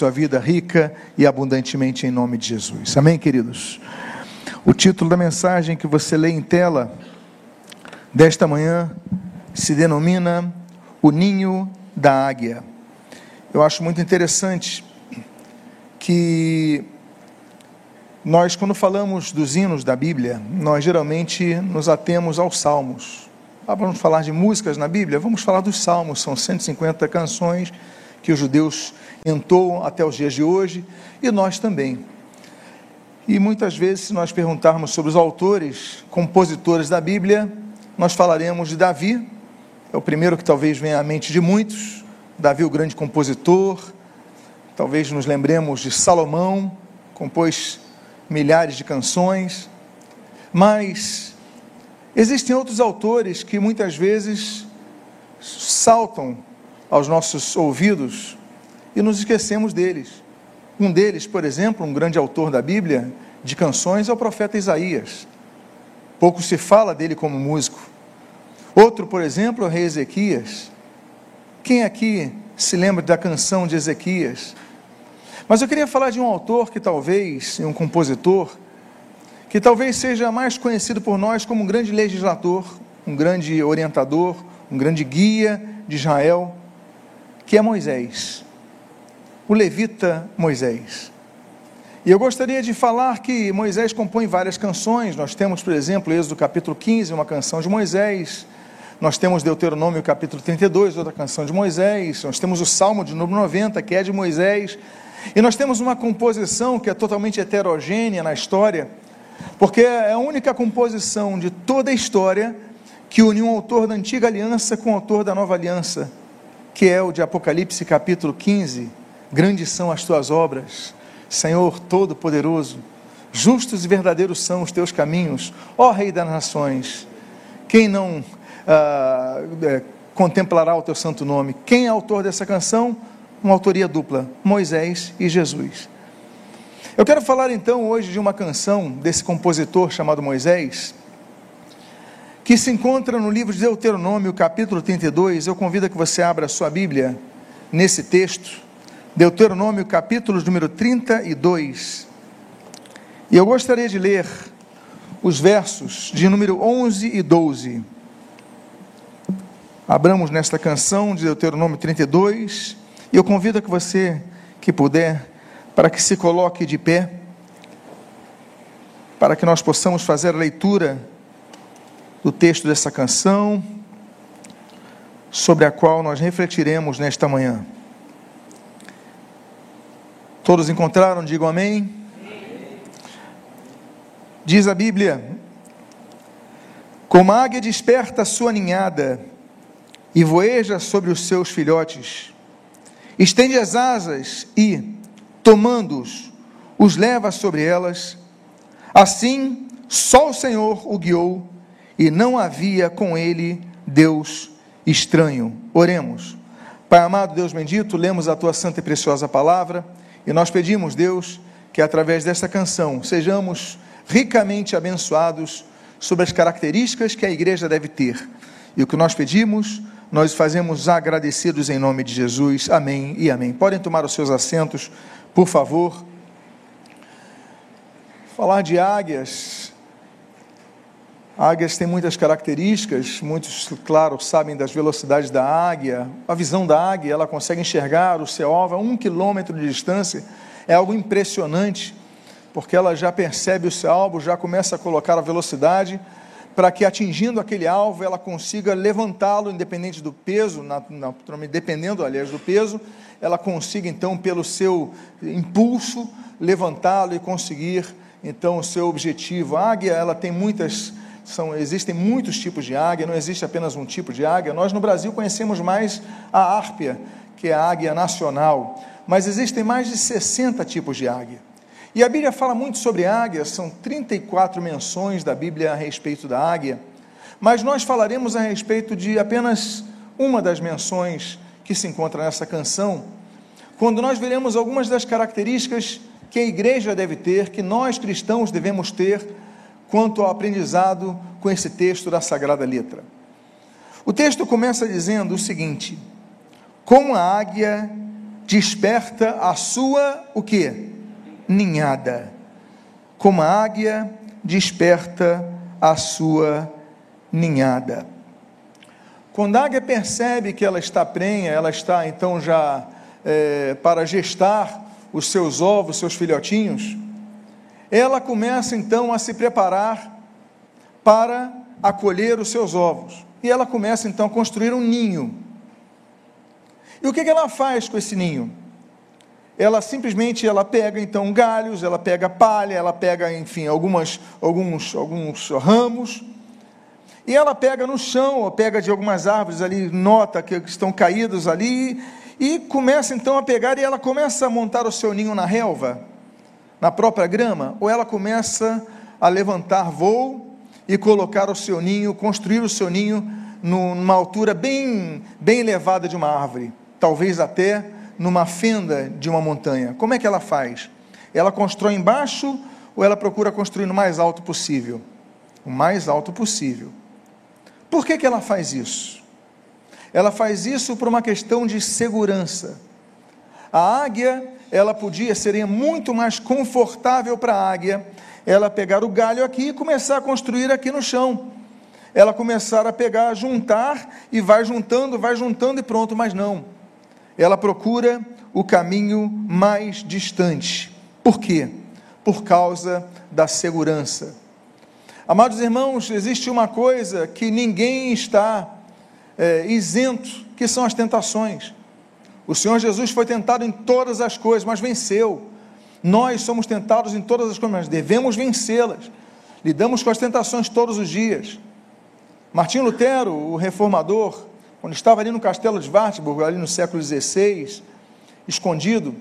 sua vida rica e abundantemente em nome de Jesus. Amém, queridos? O título da mensagem que você lê em tela desta manhã se denomina O Ninho da Águia. Eu acho muito interessante que nós, quando falamos dos hinos da Bíblia, nós geralmente nos atemos aos salmos. Ah, vamos falar de músicas na Bíblia? Vamos falar dos salmos, são 150 canções que os judeus entoam até os dias de hoje e nós também. E muitas vezes, se nós perguntarmos sobre os autores, compositores da Bíblia, nós falaremos de Davi, é o primeiro que talvez venha à mente de muitos. Davi, o grande compositor. Talvez nos lembremos de Salomão, compôs milhares de canções, mas existem outros autores que muitas vezes saltam aos nossos ouvidos e nos esquecemos deles. Um deles, por exemplo, um grande autor da Bíblia de canções é o profeta Isaías. Pouco se fala dele como músico. Outro, por exemplo, é o rei Ezequias. Quem aqui se lembra da canção de Ezequias? Mas eu queria falar de um autor que talvez, um compositor, que talvez seja mais conhecido por nós como um grande legislador, um grande orientador, um grande guia de Israel, que é Moisés, o levita Moisés. E eu gostaria de falar que Moisés compõe várias canções. Nós temos, por exemplo, Êxodo capítulo 15, uma canção de Moisés. Nós temos Deuteronômio capítulo 32, outra canção de Moisés. Nós temos o Salmo de número 90, que é de Moisés. E nós temos uma composição que é totalmente heterogênea na história, porque é a única composição de toda a história que uniu um autor da antiga aliança com o autor da nova aliança, que é o de Apocalipse capítulo 15. Grandes são as tuas obras, Senhor Todo-Poderoso, justos e verdadeiros são os teus caminhos, ó Rei das Nações. Quem não ah, é, contemplará o teu santo nome? Quem é autor dessa canção? uma autoria dupla, Moisés e Jesus. Eu quero falar então hoje de uma canção desse compositor chamado Moisés, que se encontra no livro de Deuteronômio, capítulo 32. Eu convido a que você abra a sua Bíblia nesse texto, Deuteronômio, capítulo número 32. E eu gostaria de ler os versos de número 11 e 12. Abramos nesta canção de Deuteronômio 32 e eu convido a que você, que puder, para que se coloque de pé, para que nós possamos fazer a leitura do texto dessa canção, sobre a qual nós refletiremos nesta manhã. Todos encontraram? Digam amém. Diz a Bíblia: Como a águia desperta a sua ninhada e voeja sobre os seus filhotes, Estende as asas e, tomando-os, os leva sobre elas. Assim, só o Senhor o guiou e não havia com ele Deus estranho. Oremos. Pai amado, Deus bendito, lemos a tua santa e preciosa palavra e nós pedimos, Deus, que através desta canção sejamos ricamente abençoados sobre as características que a igreja deve ter. E o que nós pedimos nós fazemos agradecidos em nome de Jesus. Amém e amém. Podem tomar os seus assentos, por favor. Falar de águias. Águias têm muitas características, muitos, claro, sabem das velocidades da águia. A visão da águia, ela consegue enxergar o seu alvo a um quilômetro de distância. É algo impressionante, porque ela já percebe o seu alvo, já começa a colocar a velocidade para que atingindo aquele alvo ela consiga levantá-lo, independente do peso, na, na, dependendo, aliás, do peso, ela consiga então, pelo seu impulso, levantá-lo e conseguir então o seu objetivo. A águia, ela tem muitas, são, existem muitos tipos de águia, não existe apenas um tipo de águia. Nós no Brasil conhecemos mais a árpia, que é a águia nacional, mas existem mais de 60 tipos de águia. E a Bíblia fala muito sobre águia, são 34 menções da Bíblia a respeito da águia, mas nós falaremos a respeito de apenas uma das menções que se encontra nessa canção, quando nós veremos algumas das características que a igreja deve ter, que nós cristãos devemos ter, quanto ao aprendizado com esse texto da Sagrada Letra. O texto começa dizendo o seguinte: Como a águia desperta a sua o que? Ninhada. Como a águia desperta a sua ninhada. Quando a águia percebe que ela está prenha, ela está então já é, para gestar os seus ovos, seus filhotinhos, ela começa então a se preparar para acolher os seus ovos. E ela começa então a construir um ninho. E o que, ela faz com esse ninho? Ela simplesmente ela pega então galhos, ela pega palha, ela pega enfim algumas alguns alguns ramos e ela pega no chão ou pega de algumas árvores ali nota que estão caídas ali e começa então a pegar e ela começa a montar o seu ninho na relva, na própria grama, ou ela começa a levantar voo e colocar o seu ninho, construir o seu ninho numa altura bem, bem elevada de uma árvore, talvez até numa fenda de uma montanha. Como é que ela faz? Ela constrói embaixo ou ela procura construir no mais alto possível? O mais alto possível. Por que, que ela faz isso? Ela faz isso por uma questão de segurança. A águia, ela podia, seria muito mais confortável para a águia, ela pegar o galho aqui e começar a construir aqui no chão. Ela começar a pegar, juntar e vai juntando, vai juntando e pronto, mas não. Ela procura o caminho mais distante. Por quê? Por causa da segurança. Amados irmãos, existe uma coisa que ninguém está é, isento, que são as tentações. O Senhor Jesus foi tentado em todas as coisas, mas venceu. Nós somos tentados em todas as coisas, mas devemos vencê-las. Lidamos com as tentações todos os dias. Martim Lutero, o reformador, quando estava ali no castelo de Wartburg, ali no século XVI, escondido,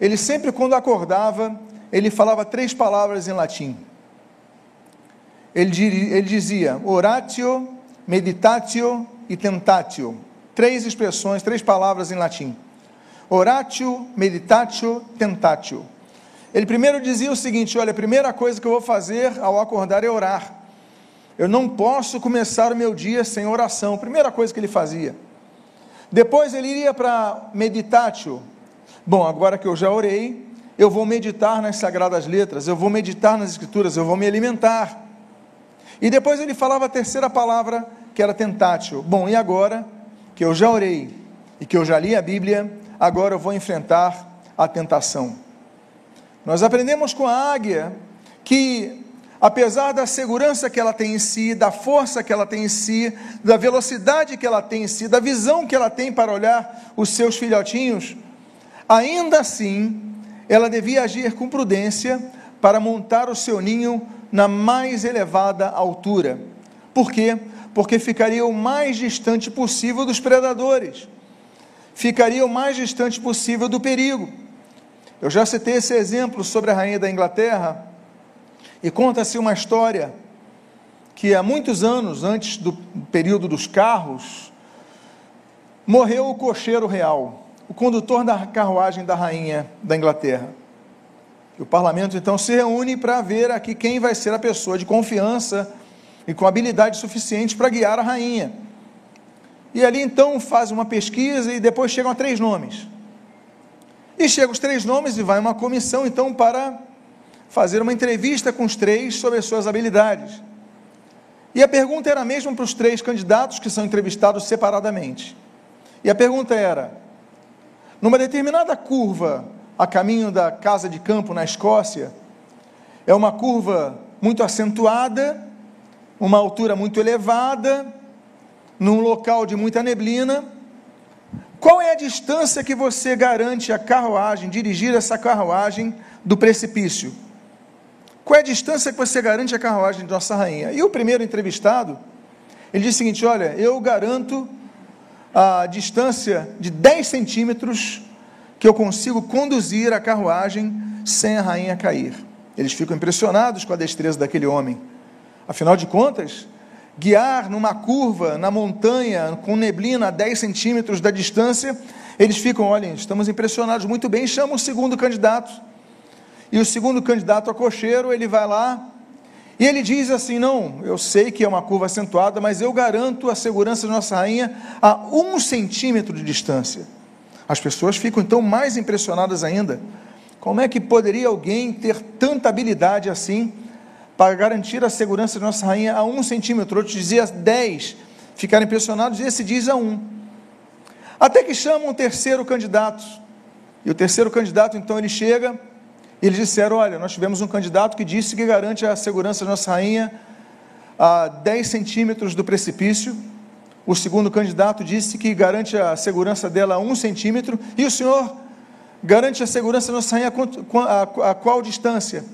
ele sempre, quando acordava, ele falava três palavras em latim. Ele, ele dizia: oratio, meditatio e tentatio. Três expressões, três palavras em latim. Oratio, meditatio, tentatio. Ele primeiro dizia o seguinte: olha, a primeira coisa que eu vou fazer ao acordar é orar. Eu não posso começar o meu dia sem oração. Primeira coisa que ele fazia. Depois ele iria para meditatio. Bom, agora que eu já orei, eu vou meditar nas sagradas letras, eu vou meditar nas escrituras, eu vou me alimentar. E depois ele falava a terceira palavra, que era tentátil. Bom, e agora que eu já orei e que eu já li a Bíblia, agora eu vou enfrentar a tentação. Nós aprendemos com a águia que, apesar da segurança que ela tem em si, da força que ela tem em si, da velocidade que ela tem em si, da visão que ela tem para olhar os seus filhotinhos, ainda assim, ela devia agir com prudência para montar o seu ninho na mais elevada altura. Por quê? Porque ficaria o mais distante possível dos predadores, ficaria o mais distante possível do perigo. Eu já citei esse exemplo sobre a rainha da Inglaterra, e conta-se uma história que há muitos anos, antes do período dos carros, morreu o cocheiro real, o condutor da carruagem da rainha da Inglaterra. E o parlamento então se reúne para ver aqui quem vai ser a pessoa de confiança e com habilidade suficiente para guiar a rainha. E ali então faz uma pesquisa e depois chegam a três nomes. E chegam os três nomes e vai uma comissão então para fazer uma entrevista com os três sobre as suas habilidades. E a pergunta era a mesma para os três candidatos que são entrevistados separadamente. E a pergunta era: numa determinada curva a caminho da casa de campo na Escócia, é uma curva muito acentuada uma altura muito elevada, num local de muita neblina. Qual é a distância que você garante a carruagem, dirigir essa carruagem do precipício? Qual é a distância que você garante a carruagem de Nossa Rainha? E o primeiro entrevistado, ele disse o seguinte: Olha, eu garanto a distância de 10 centímetros que eu consigo conduzir a carruagem sem a rainha cair. Eles ficam impressionados com a destreza daquele homem. Afinal de contas, guiar numa curva, na montanha, com neblina a 10 centímetros da distância, eles ficam, olhem, estamos impressionados, muito bem, chamam o segundo candidato. E o segundo candidato a cocheiro, ele vai lá e ele diz assim: Não, eu sei que é uma curva acentuada, mas eu garanto a segurança de nossa rainha a um centímetro de distância. As pessoas ficam então mais impressionadas ainda. Como é que poderia alguém ter tanta habilidade assim para garantir a segurança de nossa rainha a um centímetro? Outros diziam dez, ficaram impressionados, e esse diz a um. Até que chamam um terceiro candidato. E o terceiro candidato, então, ele chega e eles disseram: Olha, nós tivemos um candidato que disse que garante a segurança de nossa rainha a 10 centímetros do precipício. O segundo candidato disse que garante a segurança dela a 1 centímetro. E o senhor garante a segurança da nossa rainha a qual distância?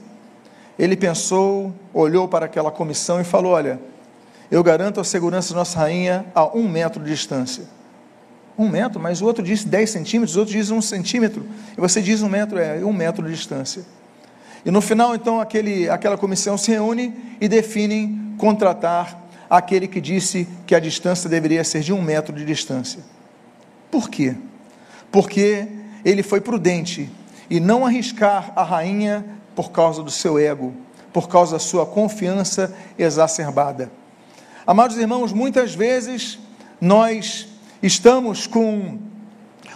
Ele pensou, olhou para aquela comissão e falou: Olha, eu garanto a segurança da nossa rainha a um metro de distância. Um metro, mas o outro disse 10 centímetros, o outro diz um centímetro, e você diz um metro, é um metro de distância. E no final, então, aquele, aquela comissão se reúne e definem contratar aquele que disse que a distância deveria ser de um metro de distância. Por quê? Porque ele foi prudente e não arriscar a rainha por causa do seu ego, por causa da sua confiança exacerbada. Amados irmãos, muitas vezes nós estamos com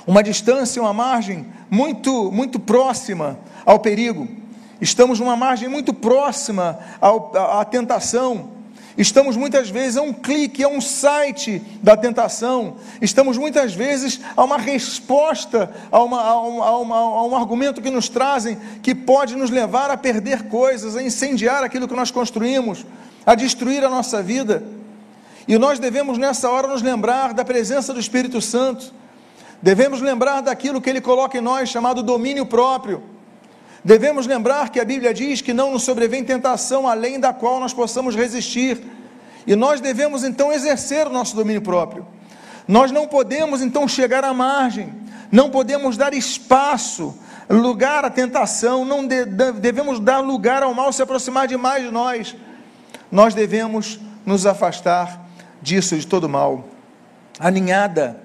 uma distância, uma margem muito, muito próxima ao perigo, estamos numa margem muito próxima ao, à, à tentação, Estamos muitas vezes a um clique, a um site da tentação. Estamos muitas vezes a uma resposta, a, uma, a, a, uma, a, um argumento que nos trazem que pode nos levar a perder coisas, a incendiar aquilo que nós construímos, a destruir a nossa vida. E nós devemos nessa hora nos lembrar da presença do Espírito Santo, devemos lembrar daquilo que ele coloca em nós, chamado domínio próprio. Devemos lembrar que a Bíblia diz que não nos sobrevém tentação além da qual nós possamos resistir, e nós devemos então exercer o nosso domínio próprio. Nós não podemos então chegar à margem, não podemos dar espaço, lugar à tentação, não de, devemos dar lugar ao mal se aproximar demais de nós. Nós devemos nos afastar disso, de todo mal. A ninhada,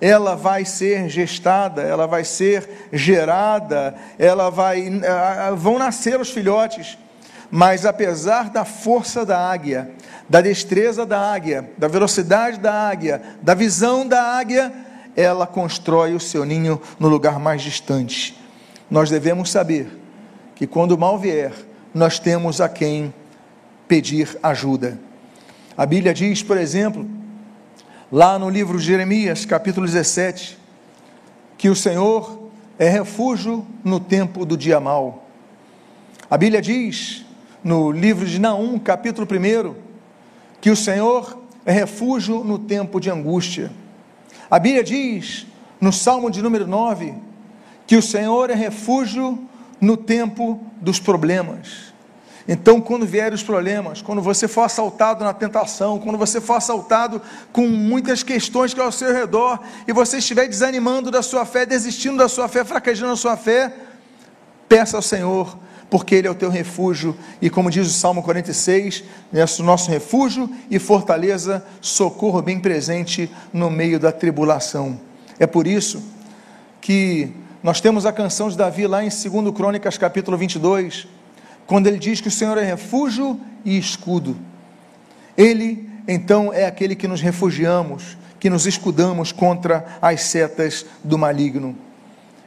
ela vai ser gestada, ela vai ser gerada, ela vai, vão nascer os filhotes. Mas apesar da força da águia, da destreza da águia, da velocidade da águia, da visão da águia, ela constrói o seu ninho no lugar mais distante. Nós devemos saber que quando o mal vier, nós temos a quem pedir ajuda. A Bíblia diz, por exemplo, lá no livro de Jeremias, capítulo 17, que o Senhor é refúgio no tempo do dia mau. A Bíblia diz, no livro de Naum, capítulo 1, que o Senhor é refúgio no tempo de angústia. A Bíblia diz, no Salmo de número 9, que o Senhor é refúgio no tempo dos problemas. Então, quando vierem os problemas, quando você for assaltado na tentação, quando você for assaltado com muitas questões que é ao seu redor, e você estiver desanimando da sua fé, desistindo da sua fé, fraquejando a sua fé, peça ao Senhor, porque Ele é o teu refúgio, e como diz o Salmo 46, é o nosso refúgio e fortaleza, socorro bem presente no meio da tribulação. É por isso que nós temos a canção de Davi lá em 2 Crônicas, capítulo 22 quando ele diz que o Senhor é refúgio e escudo. Ele, então, é aquele que nos refugiamos, que nos escudamos contra as setas do maligno.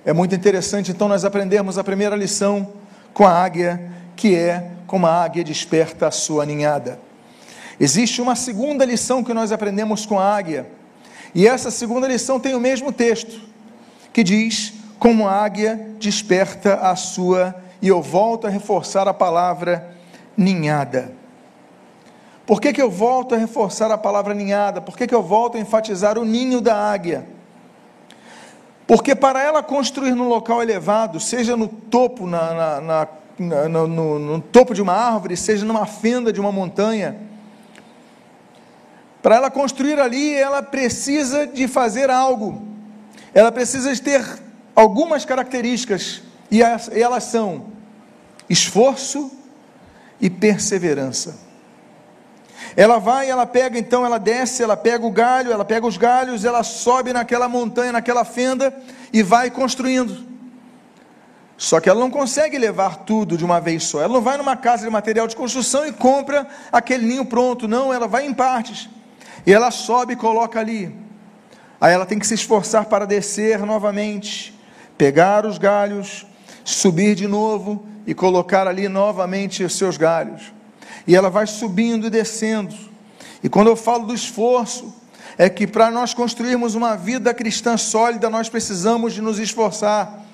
É muito interessante, então, nós aprendermos a primeira lição com a águia, que é como a águia desperta a sua ninhada. Existe uma segunda lição que nós aprendemos com a águia, e essa segunda lição tem o mesmo texto, que diz: como a águia desperta a sua e eu volto a reforçar a palavra ninhada. Por que, que eu volto a reforçar a palavra ninhada? Por que, que eu volto a enfatizar o ninho da águia? Porque para ela construir num local elevado, seja no topo, na, na, na, no, no, no topo de uma árvore, seja numa fenda de uma montanha, para ela construir ali, ela precisa de fazer algo, ela precisa de ter algumas características e elas são esforço e perseverança. Ela vai, ela pega, então ela desce, ela pega o galho, ela pega os galhos, ela sobe naquela montanha, naquela fenda e vai construindo. Só que ela não consegue levar tudo de uma vez só. Ela não vai numa casa de material de construção e compra aquele ninho pronto. Não, ela vai em partes. E ela sobe e coloca ali Aí ela tem que se esforçar para descer novamente, pegar os galhos, subir de novo e colocar ali novamente os seus galhos. E ela vai subindo e descendo. E quando eu falo do esforço, é que para nós construirmos uma vida cristã sólida, nós precisamos de nos esforçar.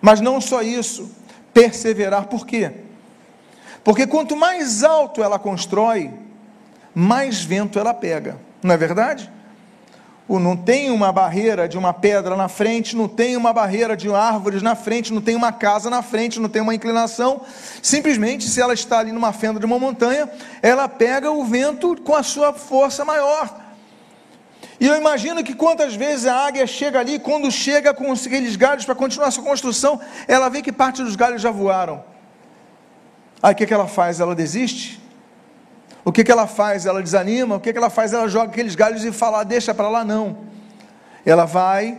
Mas não só isso, perseverar. Por quê? Porque quanto mais alto ela constrói, mais vento ela pega. Não é verdade? Não tem uma barreira de uma pedra na frente, não tem uma barreira de árvores na frente, não tem uma casa na frente, não tem uma inclinação. Simplesmente, se ela está ali numa fenda de uma montanha, ela pega o vento com a sua força maior. E eu imagino que quantas vezes a águia chega ali, quando chega com aqueles galhos para continuar sua construção, ela vê que parte dos galhos já voaram. Aí o que, que ela faz? Ela desiste? O que, que ela faz? Ela desanima? O que, que ela faz? Ela joga aqueles galhos e fala: ah, deixa para lá, não. Ela vai,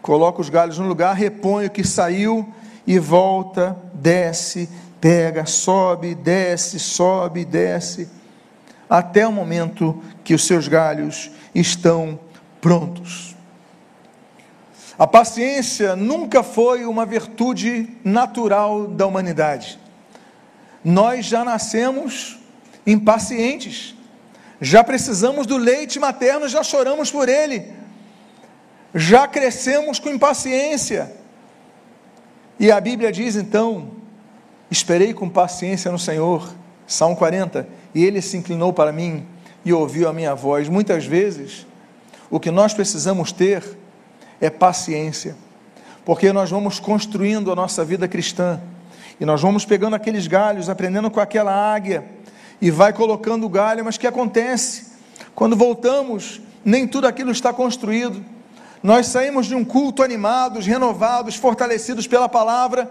coloca os galhos no lugar, repõe o que saiu e volta, desce, pega, sobe, desce, sobe, desce, até o momento que os seus galhos estão prontos. A paciência nunca foi uma virtude natural da humanidade. Nós já nascemos impacientes, já precisamos do leite materno, já choramos por ele, já crescemos com impaciência. E a Bíblia diz então: Esperei com paciência no Senhor, Salmo 40, e ele se inclinou para mim e ouviu a minha voz. Muitas vezes, o que nós precisamos ter é paciência, porque nós vamos construindo a nossa vida cristã e nós vamos pegando aqueles galhos, aprendendo com aquela águia e vai colocando o galho, mas o que acontece? Quando voltamos, nem tudo aquilo está construído. Nós saímos de um culto animados, renovados, fortalecidos pela palavra,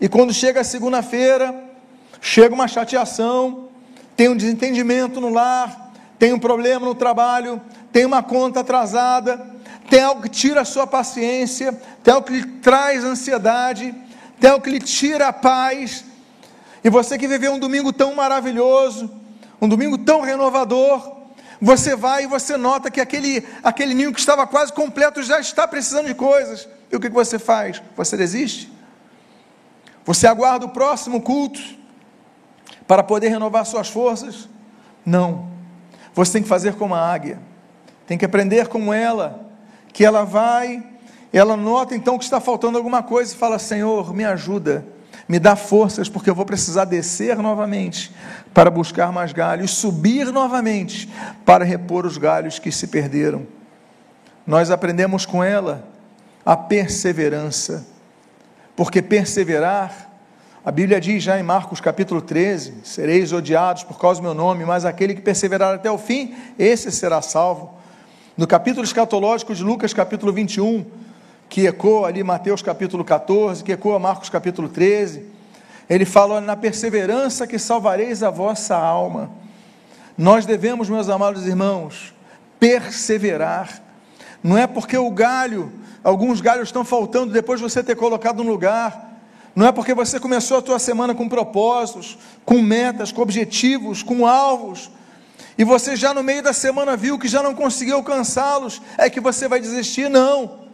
e quando chega a segunda-feira, chega uma chateação, tem um desentendimento no lar, tem um problema no trabalho, tem uma conta atrasada, tem algo que tira a sua paciência, tem algo que lhe traz ansiedade, tem algo que lhe tira a paz. E você que viveu um domingo tão maravilhoso, um domingo tão renovador, você vai e você nota que aquele, aquele ninho que estava quase completo já está precisando de coisas. E o que você faz? Você desiste? Você aguarda o próximo culto para poder renovar suas forças? Não. Você tem que fazer como a águia, tem que aprender como ela, que ela vai, ela nota então que está faltando alguma coisa e fala: Senhor, me ajuda, me dá forças, porque eu vou precisar descer novamente para buscar mais galhos, subir novamente para repor os galhos que se perderam. Nós aprendemos com ela a perseverança, porque perseverar a Bíblia diz já em Marcos capítulo 13: Sereis odiados por causa do meu nome, mas aquele que perseverar até o fim, esse será salvo. No capítulo escatológico de Lucas capítulo 21, que ecoa ali Mateus capítulo 14, que ecoa Marcos capítulo 13, ele fala: Na perseverança que salvareis a vossa alma. Nós devemos, meus amados irmãos, perseverar. Não é porque o galho, alguns galhos estão faltando depois de você ter colocado no lugar não é porque você começou a tua semana com propósitos, com metas, com objetivos, com alvos, e você já no meio da semana viu que já não conseguiu alcançá-los, é que você vai desistir, não.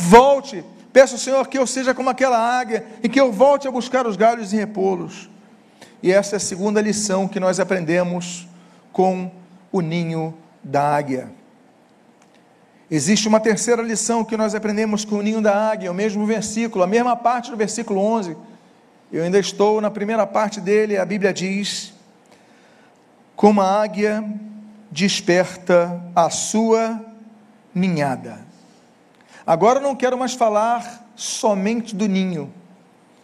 Volte, peça ao Senhor que eu seja como aquela águia e que eu volte a buscar os galhos e repô-los. E essa é a segunda lição que nós aprendemos com o ninho da águia. Existe uma terceira lição que nós aprendemos com o ninho da águia, o mesmo versículo, a mesma parte do versículo 11. Eu ainda estou na primeira parte dele, a Bíblia diz: Como a águia desperta a sua ninhada. Agora eu não quero mais falar somente do ninho,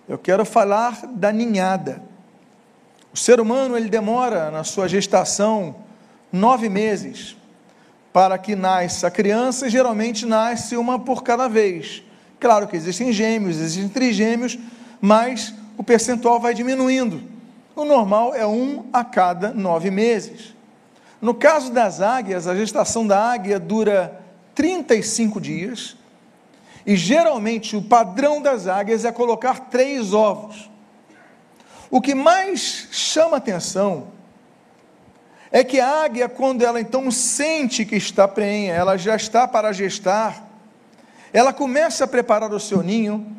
eu quero falar da ninhada. O ser humano ele demora na sua gestação nove meses para que nasça a criança, geralmente nasce uma por cada vez. Claro que existem gêmeos, existem trigêmeos, mas o percentual vai diminuindo. O normal é um a cada nove meses. No caso das águias, a gestação da águia dura 35 dias, e geralmente o padrão das águias é colocar três ovos. O que mais chama atenção é que a águia, quando ela então sente que está prenha, ela já está para gestar, ela começa a preparar o seu ninho,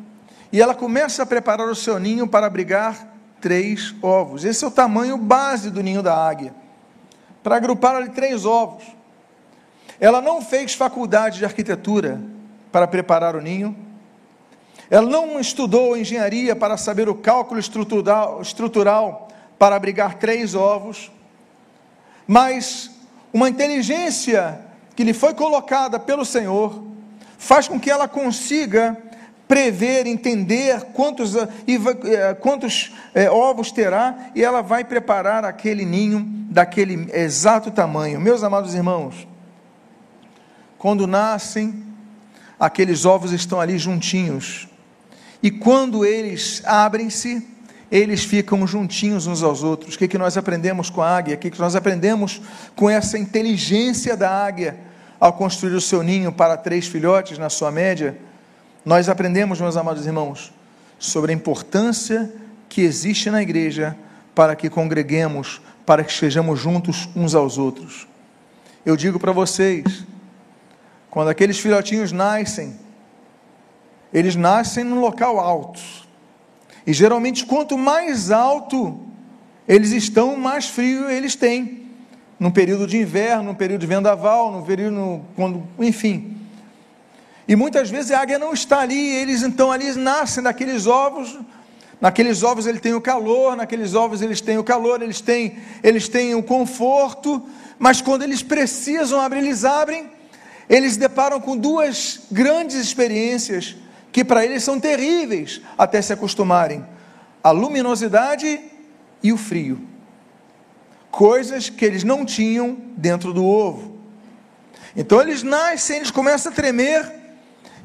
e ela começa a preparar o seu ninho para abrigar três ovos. Esse é o tamanho base do ninho da águia. Para agrupar ali três ovos. Ela não fez faculdade de arquitetura para preparar o ninho. Ela não estudou engenharia para saber o cálculo estrutural, estrutural para abrigar três ovos. Mas uma inteligência que lhe foi colocada pelo Senhor faz com que ela consiga prever, entender quantos, eh, quantos é, ovos terá, e ela vai preparar aquele ninho daquele exato tamanho. Meus amados irmãos, quando nascem, aqueles ovos estão ali juntinhos, e quando eles abrem-se, eles ficam juntinhos uns aos outros. O que, que nós aprendemos com a águia? O que, que nós aprendemos com essa inteligência da águia ao construir o seu ninho para três filhotes na sua média? Nós aprendemos, meus amados irmãos, sobre a importância que existe na igreja para que congreguemos, para que estejamos juntos uns aos outros. Eu digo para vocês, quando aqueles filhotinhos nascem, eles nascem num local alto. E geralmente, quanto mais alto eles estão, mais frio eles têm. Num período de inverno, num período de vendaval, num período, quando, enfim. E muitas vezes a águia não está ali, eles então ali nascem daqueles ovos, naqueles ovos ele tem o calor, naqueles ovos eles têm o calor, eles têm, eles têm o conforto, mas quando eles precisam abrir, eles abrem, eles deparam com duas grandes experiências que para eles são terríveis até se acostumarem: a luminosidade e o frio. Coisas que eles não tinham dentro do ovo. Então eles nascem, eles começam a tremer,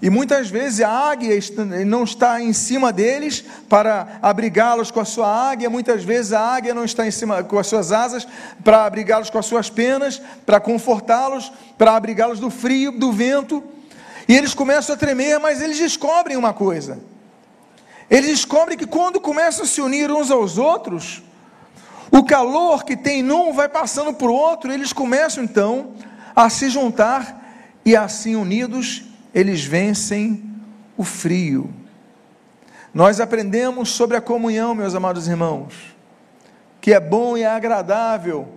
e muitas vezes a águia não está em cima deles para abrigá-los com a sua águia, muitas vezes a águia não está em cima com as suas asas para abrigá-los com as suas penas, para confortá-los, para abrigá-los do frio, do vento. E eles começam a tremer, mas eles descobrem uma coisa. Eles descobrem que quando começam a se unir uns aos outros, o calor que tem num vai passando para o outro, eles começam então a se juntar e assim unidos eles vencem o frio. Nós aprendemos sobre a comunhão, meus amados irmãos, que é bom e agradável,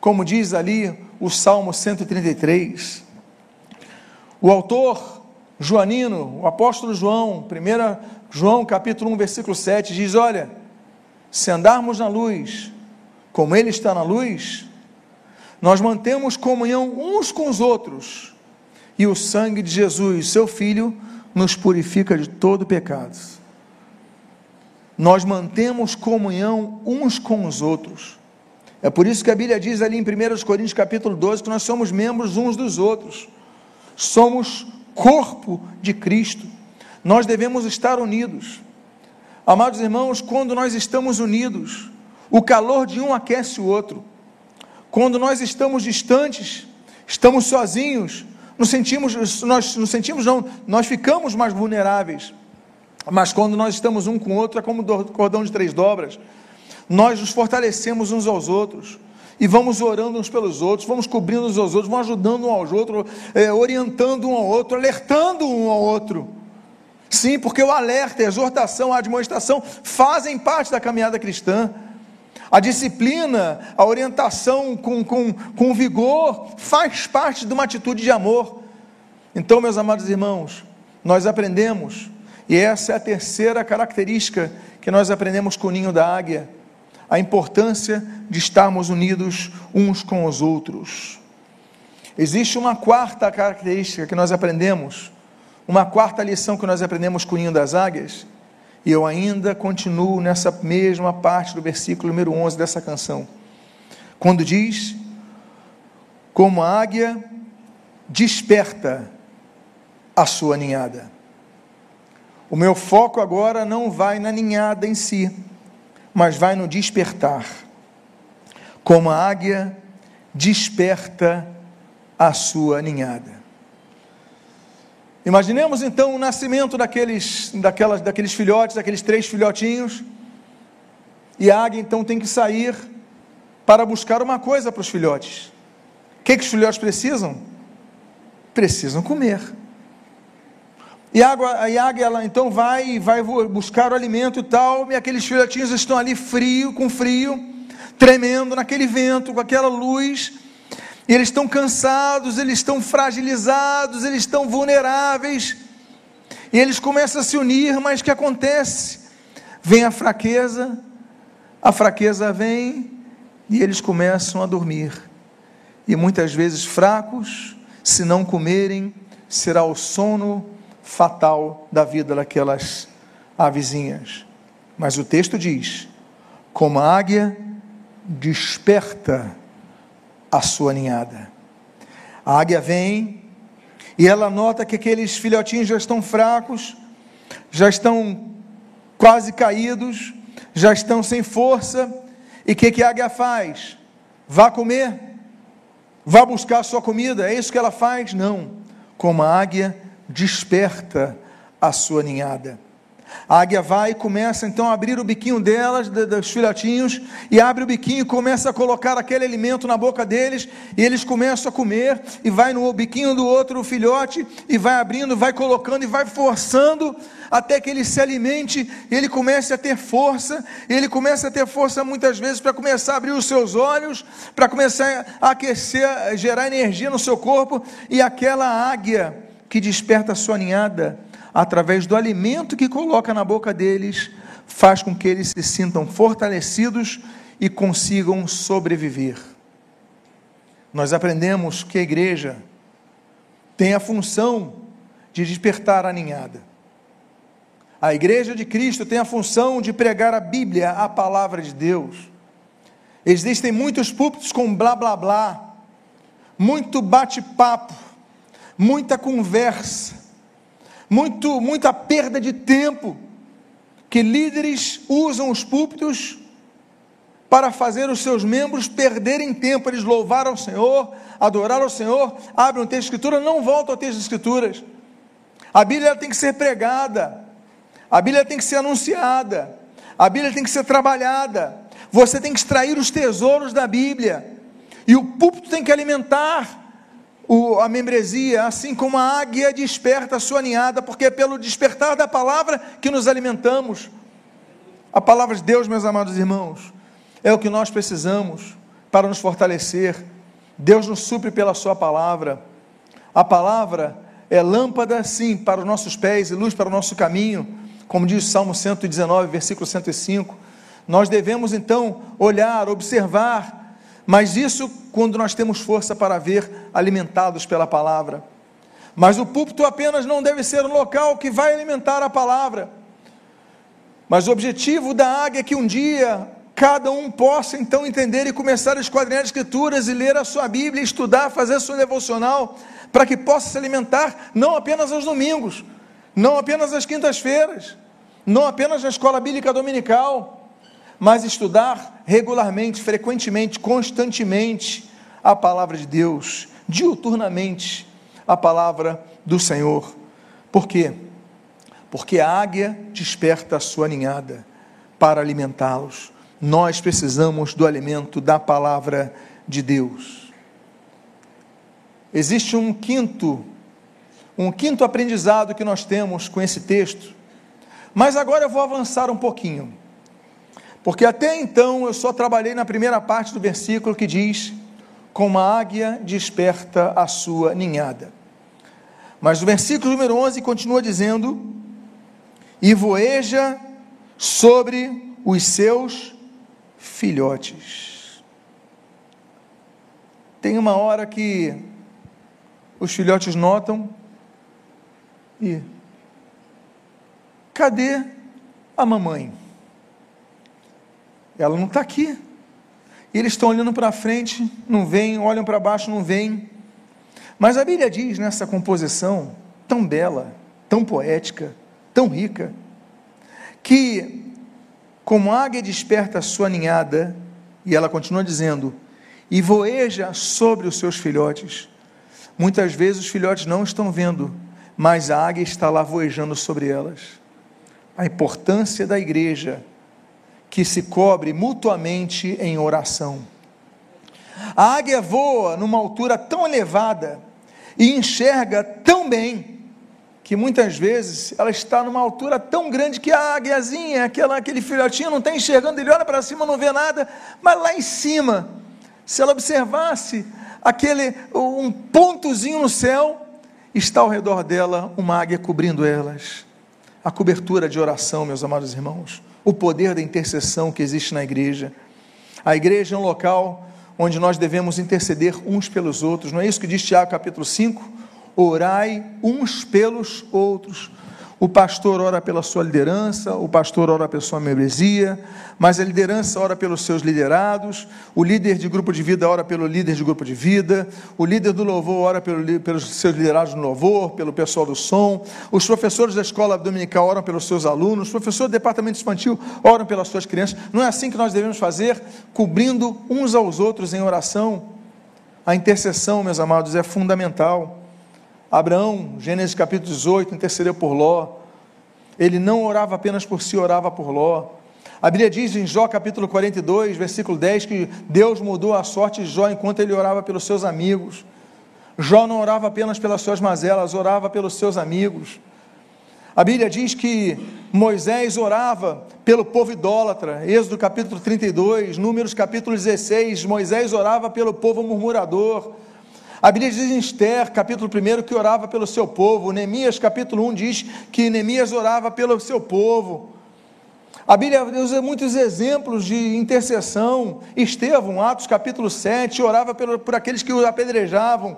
como diz ali o Salmo 133. O autor Joanino, o apóstolo João, 1 João capítulo 1, versículo 7, diz: Olha, se andarmos na luz, como Ele está na luz, nós mantemos comunhão uns com os outros e o sangue de Jesus, seu Filho, nos purifica de todo pecado. Nós mantemos comunhão uns com os outros. É por isso que a Bíblia diz ali em 1 Coríntios capítulo 12 que nós somos membros uns dos outros. Somos corpo de Cristo. Nós devemos estar unidos. Amados irmãos, quando nós estamos unidos, o calor de um aquece o outro. Quando nós estamos distantes, estamos sozinhos, nos sentimos, nós nos sentimos não, nós ficamos mais vulneráveis. Mas quando nós estamos um com o outro, é como um cordão de três dobras. Nós nos fortalecemos uns aos outros e vamos orando uns pelos outros, vamos cobrindo uns aos outros, vamos ajudando um aos outros, é, orientando um ao outro, alertando um ao outro. Sim, porque o alerta, a exortação, a admoestação fazem parte da caminhada cristã. A disciplina, a orientação com, com, com vigor, faz parte de uma atitude de amor. Então, meus amados irmãos, nós aprendemos, e essa é a terceira característica que nós aprendemos com o ninho da águia, a importância de estarmos unidos uns com os outros. Existe uma quarta característica que nós aprendemos, uma quarta lição que nós aprendemos com o ninho das águias, e eu ainda continuo nessa mesma parte do versículo número 11 dessa canção. Quando diz: Como a águia desperta a sua ninhada. O meu foco agora não vai na ninhada em si, mas vai no despertar. Como a águia desperta a sua ninhada. Imaginemos então o nascimento daqueles, daquelas, daqueles filhotes, daqueles três filhotinhos, e a águia então tem que sair para buscar uma coisa para os filhotes. O que, que os filhotes precisam? Precisam comer. E a, água, a águia ela então vai vai buscar o alimento e tal, e aqueles filhotinhos estão ali frio, com frio, tremendo naquele vento, com aquela luz, e eles estão cansados, eles estão fragilizados, eles estão vulneráveis, e eles começam a se unir, mas o que acontece? Vem a fraqueza, a fraqueza vem, e eles começam a dormir. E muitas vezes fracos, se não comerem, será o sono fatal da vida daquelas avezinhas. Mas o texto diz: como a águia desperta a sua ninhada. A águia vem e ela nota que aqueles filhotinhos já estão fracos, já estão quase caídos, já estão sem força, e o que, que a águia faz? Vá comer, vá buscar a sua comida, é isso que ela faz? Não. Como a águia desperta a sua ninhada. A águia vai e começa então a abrir o biquinho delas, dos filhotinhos, e abre o biquinho e começa a colocar aquele alimento na boca deles, e eles começam a comer, e vai no biquinho do outro filhote, e vai abrindo, vai colocando e vai forçando até que ele se alimente, ele comece a ter força, ele começa a ter força muitas vezes para começar a abrir os seus olhos, para começar a aquecer, gerar energia no seu corpo, e aquela águia que desperta a sua ninhada, através do alimento que coloca na boca deles, faz com que eles se sintam fortalecidos e consigam sobreviver. Nós aprendemos que a igreja tem a função de despertar a ninhada. A igreja de Cristo tem a função de pregar a Bíblia, a palavra de Deus. Existem muitos púlpitos com blá blá blá, muito bate-papo, muita conversa, muito, muita perda de tempo, que líderes usam os púlpitos para fazer os seus membros perderem tempo. Eles louvaram o Senhor, adoraram o Senhor, abrem o texto de Escritura, não voltam ao texto de Escrituras. A Bíblia tem que ser pregada, a Bíblia tem que ser anunciada, a Bíblia tem que ser trabalhada. Você tem que extrair os tesouros da Bíblia, e o púlpito tem que alimentar o, a membresia, assim como a águia desperta a sua ninhada, porque é pelo despertar da palavra que nos alimentamos. A palavra de Deus, meus amados irmãos, é o que nós precisamos para nos fortalecer. Deus nos supre pela Sua palavra. A palavra é lâmpada, sim, para os nossos pés e luz para o nosso caminho, como diz o Salmo 119, versículo 105. Nós devemos então olhar, observar mas isso quando nós temos força para ver, alimentados pela palavra. Mas o púlpito apenas não deve ser um local que vai alimentar a palavra. Mas o objetivo da águia é que um dia cada um possa então entender e começar a esquadrinhar as escrituras e ler a sua Bíblia, estudar, fazer sua devocional, para que possa se alimentar não apenas aos domingos, não apenas às quintas-feiras, não apenas na escola bíblica dominical, mas estudar regularmente, frequentemente, constantemente a palavra de Deus, diuturnamente a palavra do Senhor. Por quê? Porque a águia desperta a sua ninhada para alimentá-los. Nós precisamos do alimento da palavra de Deus. Existe um quinto, um quinto aprendizado que nós temos com esse texto. Mas agora eu vou avançar um pouquinho. Porque até então eu só trabalhei na primeira parte do versículo que diz: Como a águia desperta a sua ninhada. Mas o versículo número 11 continua dizendo: E voeja sobre os seus filhotes. Tem uma hora que os filhotes notam e cadê a mamãe? Ela não está aqui. E eles estão olhando para frente, não vem, olham para baixo, não vem. Mas a Bíblia diz nessa composição tão bela, tão poética, tão rica, que como a águia desperta a sua ninhada, e ela continua dizendo, e voeja sobre os seus filhotes. Muitas vezes os filhotes não estão vendo, mas a águia está lá voejando sobre elas. A importância da igreja que se cobre mutuamente em oração. A águia voa numa altura tão elevada e enxerga tão bem que muitas vezes ela está numa altura tão grande que a águiazinha, aquela, aquele filhotinho não está enxergando, ele olha para cima, não vê nada, mas lá em cima, se ela observasse aquele um pontozinho no céu, está ao redor dela uma águia cobrindo elas. A cobertura de oração, meus amados irmãos, o poder da intercessão que existe na igreja. A igreja é um local onde nós devemos interceder uns pelos outros, não é isso que diz Tiago capítulo 5? Orai uns pelos outros o pastor ora pela sua liderança, o pastor ora pela sua membresia, mas a liderança ora pelos seus liderados, o líder de grupo de vida ora pelo líder de grupo de vida, o líder do louvor ora pelo, pelos seus liderados no louvor, pelo pessoal do som, os professores da escola dominical oram pelos seus alunos, os professores do departamento infantil oram pelas suas crianças. Não é assim que nós devemos fazer, cobrindo uns aos outros em oração? A intercessão, meus amados, é fundamental. Abraão, Gênesis capítulo 18, intercedeu por Ló. Ele não orava apenas por si, orava por Ló. A Bíblia diz em Jó capítulo 42, versículo 10, que Deus mudou a sorte de Jó enquanto ele orava pelos seus amigos. Jó não orava apenas pelas suas mazelas, orava pelos seus amigos. A Bíblia diz que Moisés orava pelo povo idólatra, Êxodo capítulo 32, Números capítulo 16, Moisés orava pelo povo murmurador. A Bíblia diz em Esther, capítulo 1, que orava pelo seu povo. Neemias, capítulo 1, diz que Neemias orava pelo seu povo. A Bíblia usa muitos exemplos de intercessão. Estevão, Atos capítulo 7, orava por, aqueles que o apedrejavam.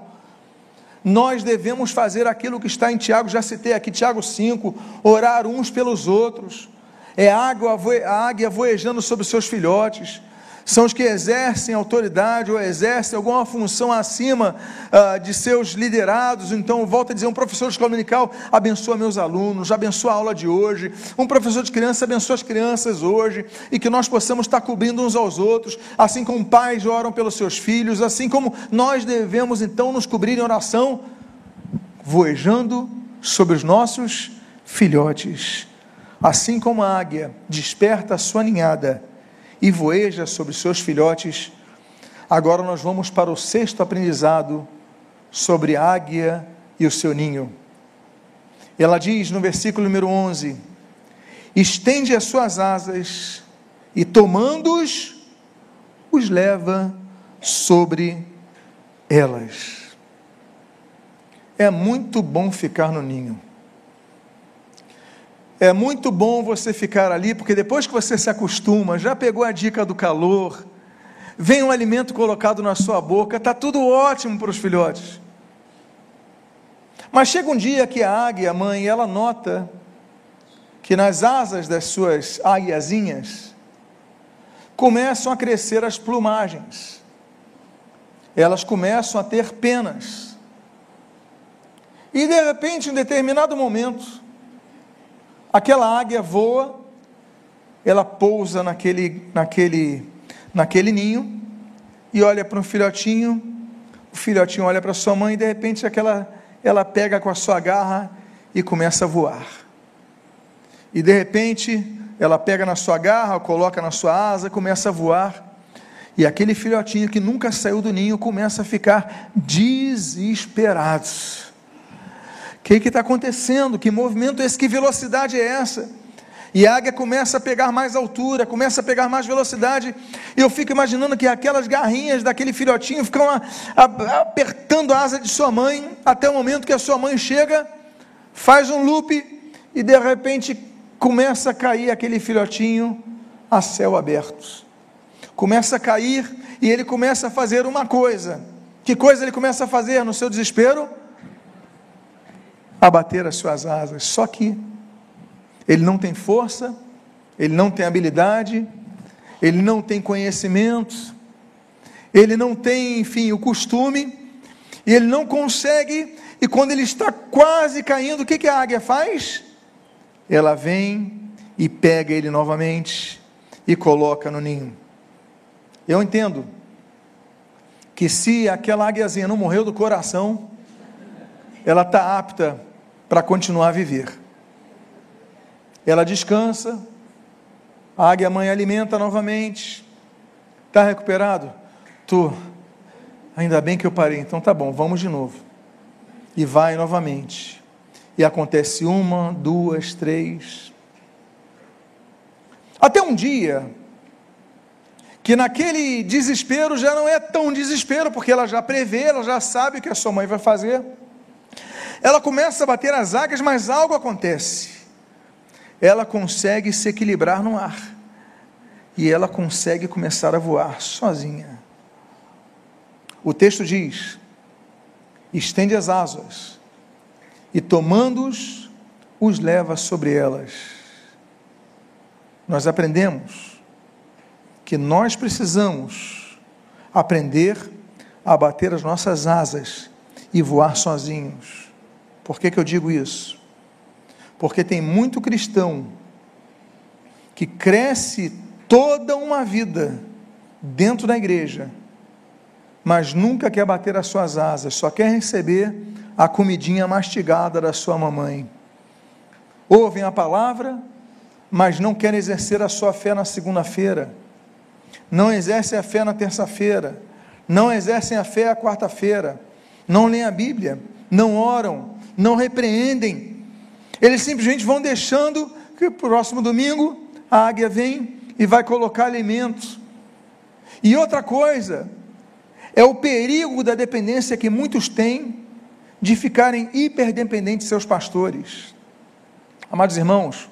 Nós devemos fazer aquilo que está em Tiago, já citei aqui, Tiago 5, orar uns pelos outros. É água, a águia voejando sobre os seus filhotes são os que exercem autoridade ou exercem alguma função acima uh, de seus liderados. Então, volto a dizer: um professor de escola dominical abençoa meus alunos, abençoa a aula de hoje. Um professor de criança abençoa as crianças hoje. E que nós possamos estar cobrindo uns aos outros, assim como pais oram pelos seus filhos, assim como nós devemos então nos cobrir em oração, voejando sobre os nossos filhotes. Assim como a águia desperta a sua ninhada e voeja sobre seus filhotes. Agora nós vamos para o sexto aprendizado sobre a águia e o seu ninho. Ela diz no versículo número 11: Estende as suas asas e, tomando-os, os leva sobre elas. É muito bom ficar no ninho. É muito bom você ficar ali, porque depois que você se acostuma, já pegou a dica do calor, vem um alimento colocado na sua boca, está tudo ótimo para os filhotes. Mas chega um dia que a águia, a mãe, ela nota que nas asas das suas águiazinhas começam a crescer as plumagens, elas começam a ter penas. E de repente, em determinado momento, Aquela águia voa, ela pousa naquele, naquele, naquele ninho e olha para um filhotinho. O filhotinho olha para sua mãe e de repente aquela, ela pega com a sua garra e começa a voar. E de repente ela pega na sua garra, coloca na sua asa, começa a voar. E aquele filhotinho que nunca saiu do ninho começa a ficar desesperado que está acontecendo? Que movimento é esse? Que velocidade é essa? E a águia começa a pegar mais altura, começa a pegar mais velocidade. E eu fico imaginando que aquelas garrinhas daquele filhotinho ficam a, a, apertando a asa de sua mãe, até o momento que a sua mãe chega, faz um loop e de repente começa a cair aquele filhotinho a céu aberto. Começa a cair e ele começa a fazer uma coisa. Que coisa ele começa a fazer no seu desespero? Abater as suas asas. Só que ele não tem força, ele não tem habilidade, ele não tem conhecimento, ele não tem, enfim, o costume, e ele não consegue, e quando ele está quase caindo, o que, que a águia faz? Ela vem e pega ele novamente e coloca no ninho. Eu entendo que se aquela águiazinha não morreu do coração, ela está apta para continuar a viver. Ela descansa, a águia mãe alimenta novamente. Está recuperado? Tu, Ainda bem que eu parei, então tá bom, vamos de novo. E vai novamente. E acontece uma, duas, três. Até um dia que naquele desespero já não é tão desespero, porque ela já prevê, ela já sabe o que a sua mãe vai fazer. Ela começa a bater as águas, mas algo acontece. Ela consegue se equilibrar no ar. E ela consegue começar a voar sozinha. O texto diz: estende as asas e tomando-os, os leva sobre elas. Nós aprendemos que nós precisamos aprender a bater as nossas asas e voar sozinhos. Por que, que eu digo isso? Porque tem muito cristão que cresce toda uma vida dentro da igreja, mas nunca quer bater as suas asas, só quer receber a comidinha mastigada da sua mamãe. Ouvem a palavra, mas não querem exercer a sua fé na segunda-feira, não exercem a fé na terça-feira, não exercem a fé a quarta-feira, não leem a Bíblia, não oram, não repreendem, eles simplesmente vão deixando que próximo domingo a águia vem e vai colocar alimentos. E outra coisa, é o perigo da dependência que muitos têm de ficarem hiperdependentes de seus pastores. Amados irmãos,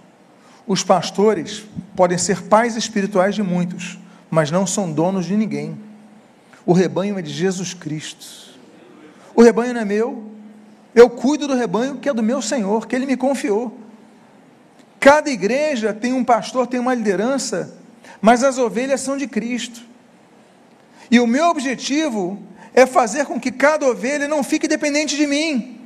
os pastores podem ser pais espirituais de muitos, mas não são donos de ninguém. O rebanho é de Jesus Cristo. O rebanho não é meu, eu cuido do rebanho que é do meu Senhor, que Ele me confiou. Cada igreja tem um pastor, tem uma liderança, mas as ovelhas são de Cristo. E o meu objetivo é fazer com que cada ovelha não fique dependente de mim.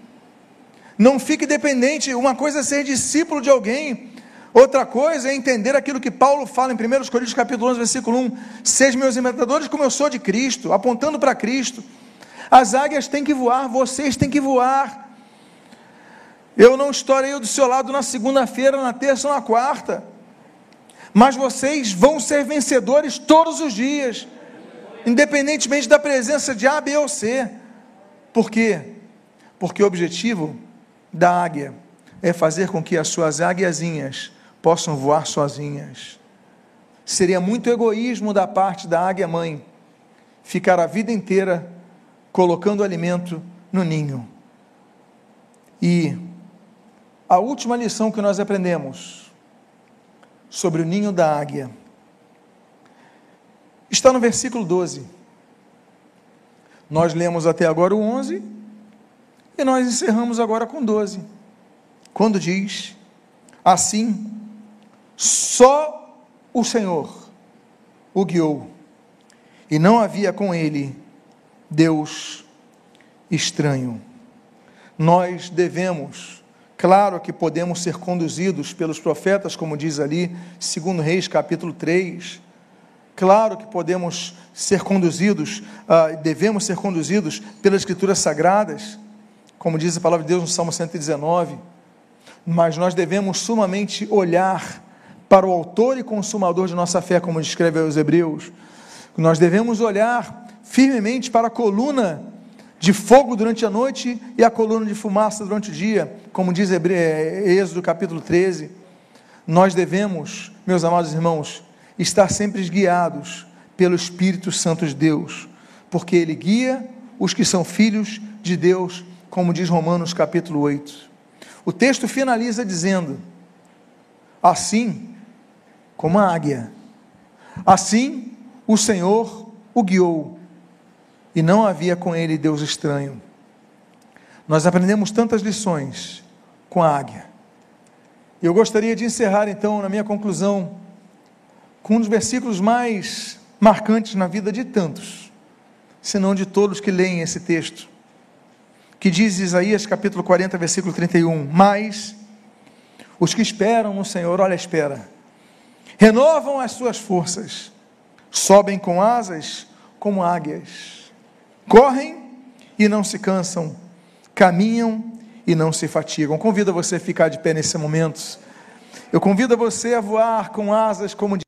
Não fique dependente, uma coisa é ser discípulo de alguém, outra coisa é entender aquilo que Paulo fala em 1 Coríntios capítulo 11, versículo 1, sejam meus imitadores como eu sou de Cristo, apontando para Cristo. As águias têm que voar, vocês têm que voar. Eu não estarei do seu lado na segunda-feira, na terça ou na quarta, mas vocês vão ser vencedores todos os dias, independentemente da presença de A, B ou C. Por quê? Porque o objetivo da águia é fazer com que as suas águiazinhas possam voar sozinhas. Seria muito egoísmo da parte da águia mãe ficar a vida inteira colocando alimento no ninho. E a última lição que nós aprendemos sobre o ninho da águia está no versículo 12. Nós lemos até agora o 11 e nós encerramos agora com 12. Quando diz: Assim, só o Senhor o guiou, e não havia com ele Deus estranho. Nós devemos, claro que podemos ser conduzidos pelos profetas, como diz ali, segundo Reis capítulo 3, claro que podemos ser conduzidos, uh, devemos ser conduzidos pelas escrituras sagradas, como diz a palavra de Deus no Salmo 119, mas nós devemos sumamente olhar para o autor e consumador de nossa fé, como descreve os Hebreus, nós devemos olhar firmemente para a coluna de fogo durante a noite e a coluna de fumaça durante o dia, como diz é, Êxodo capítulo 13. Nós devemos, meus amados irmãos, estar sempre guiados pelo Espírito Santo de Deus, porque ele guia os que são filhos de Deus, como diz Romanos capítulo 8. O texto finaliza dizendo: Assim como a águia, assim o Senhor o guiou e não havia com ele Deus estranho. Nós aprendemos tantas lições com a águia. Eu gostaria de encerrar então, na minha conclusão, com um dos versículos mais marcantes na vida de tantos, se não de todos que leem esse texto, que diz Isaías capítulo 40, versículo 31, mas os que esperam no Senhor, olha a espera, renovam as suas forças, sobem com asas como águias, correm e não se cansam, caminham e não se fatigam. Convido você a ficar de pé nesse momento. Eu convido você a voar com asas como